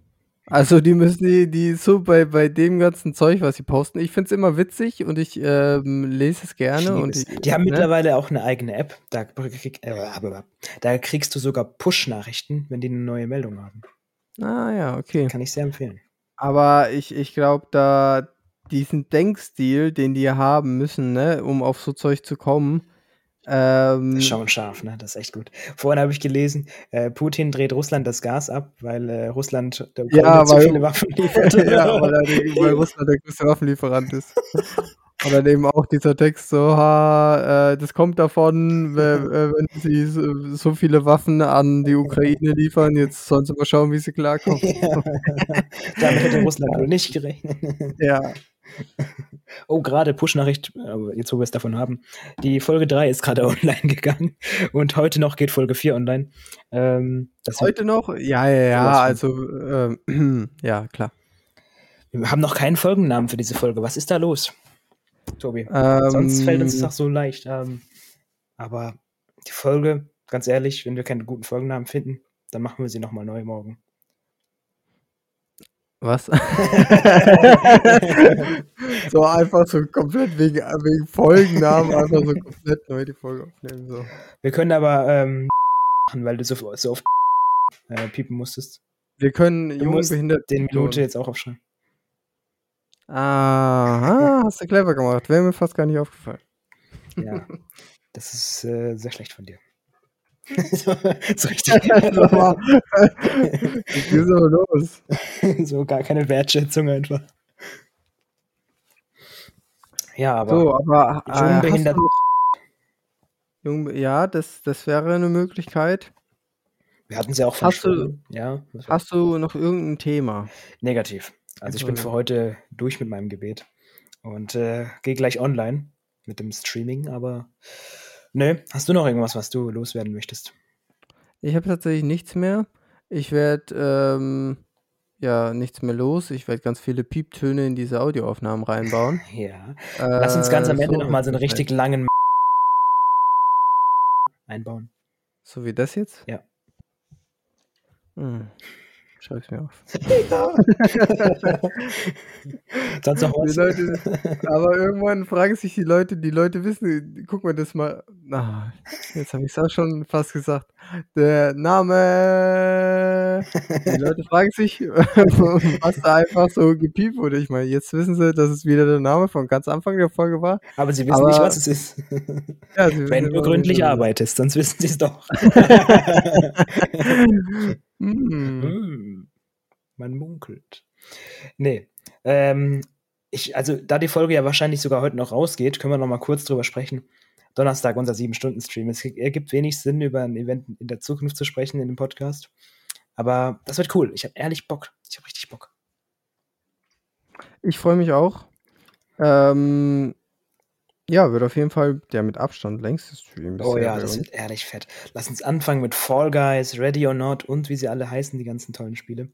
Also die müssen die, die so bei, bei dem ganzen Zeug, was sie posten. Ich finde es immer witzig und ich ähm, lese es gerne. Und ich, die haben ne? mittlerweile auch eine eigene App. Da, krieg, äh, da kriegst du sogar Push-Nachrichten, wenn die eine neue Meldung haben. Ah ja, okay. Kann ich sehr empfehlen. Aber ich, ich glaube, da diesen Denkstil, den die haben müssen, ne, um auf so Zeug zu kommen, ähm, Schauen scharf, ne? Das ist echt gut. Vorhin habe ich gelesen, äh, Putin dreht Russland das Gas ab, weil äh, Russland der Ukraine Ja, zu weil- viele Waffen liefert. [laughs] ja, weil, er, [laughs] weil Russland der größte Waffenlieferant ist. Und dann eben auch dieser Text so, ha, äh, das kommt davon, äh, wenn sie so, viele Waffen an die Ukraine liefern, jetzt sollen sie mal schauen, wie sie klarkommen. ja. [laughs] Damit hätte Russland wohl nicht gerechnet. ja. Oh, gerade Push-Nachricht, jetzt wo wir es davon haben. Die Folge 3 ist gerade [laughs] online gegangen und heute noch geht Folge 4 online. Ähm, das Heute noch? Ja, ja, ja, also, ähm, [clears throat] ja, klar. wir haben noch keinen Folgennamen für diese Folge. Was ist da los, Tobi? Sonst fällt uns das Ähm, auch so leicht. Ähm, aber die Folge, ganz ehrlich, wenn wir keinen guten Folgennamen finden, dann machen wir sie nochmal neu morgen. Was? [laughs] so einfach so komplett wegen, wegen Folgennamen einfach so komplett neu die Folge aufnehmen. So. Wir können aber ähm, machen, weil du so, so oft äh, piepen musstest. Wir können Du jung musst behindert den Minute jetzt auch aufschreiben. Aha, hast du clever gemacht. Wäre mir fast gar nicht aufgefallen. Ja. Das ist äh, sehr schlecht von dir. [laughs] so, so richtig. Was ist aber los? so gar keine Wertschätzung einfach. Ja, aber, So, aber äh, Jungbehindert- noch, Jung, ja, das, das wäre eine Möglichkeit. wir hatten es ja auch von Hast du-. Ja, Hast du noch irgendein Thema? negativ. Also ich bin für heute durch mit meinem Gebet und äh, gehe gleich online mit dem Streaming, aber nö, hast du noch irgendwas, was du loswerden möchtest? Ich habe tatsächlich nichts mehr. Ich werde ähm, ja nichts mehr los. Ich werde ganz viele Pieptöne in diese Audioaufnahmen reinbauen. [laughs] Ja. Lass uns ganz am Äh, Ende so nochmal so einen richtig langen einbauen. So wie das jetzt? Ja. Hm. Schreib's mir auf. [laughs] Sonst noch was? Leute, aber irgendwann fragen sich die Leute, die Leute wissen, guck mal das mal. Ah, jetzt habe ich es auch schon fast gesagt. Der Name. Die Leute fragen sich, [laughs] was da einfach so gepiept wurde. Ich meine, jetzt wissen sie, dass es wieder der Name von ganz Anfang der Folge war. Aber sie wissen nicht, Aber- was es ist. [laughs] Ja, Wenn du gründlich arbeitest, sonst wissen sie es doch. Hm. Hm, Man munkelt. Nee. Ähm, ich, also, da die Folge ja wahrscheinlich sogar heute noch rausgeht, können wir noch mal kurz drüber sprechen. Donnerstag, unser 7-Stunden-Stream. Es ergibt wenig Sinn, über ein Event in der Zukunft zu sprechen in dem Podcast. Aber das wird cool. Ich habe ehrlich Bock. Ich habe richtig Bock. Ich freue mich auch. Ähm, ja, wird auf jeden Fall der mit Abstand längste Stream. Oh ja, das wird ehrlich fett. Lass uns anfangen mit Fall Guys, Ready or Not und wie sie alle heißen, die ganzen tollen Spiele.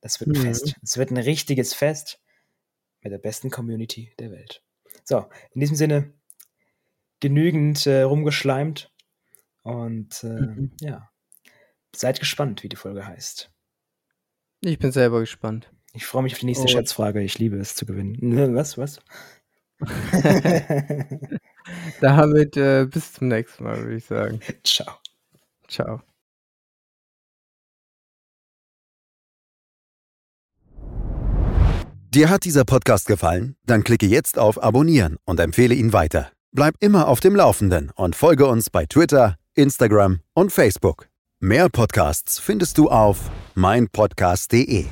Das wird ein Mhm. Fest. Es wird ein richtiges Fest mit der besten Community der Welt. So, in diesem Sinne, genügend äh, rumgeschleimt und äh, Mhm. ja, seid gespannt, wie die Folge heißt. Ich bin selber gespannt. Ich freue mich auf die nächste Und- Schätzfrage. Ich liebe es zu gewinnen. Ne, [laughs] Was, was? [laughs] Damit äh, bis zum nächsten Mal, würde ich sagen. [laughs] Ciao. Ciao. Dir hat dieser Podcast gefallen? Dann klicke jetzt auf Abonnieren und empfehle ihn weiter. Bleib immer auf dem Laufenden und folge uns bei Twitter, Instagram und Facebook. Mehr Podcasts findest du auf meinpodcast.de.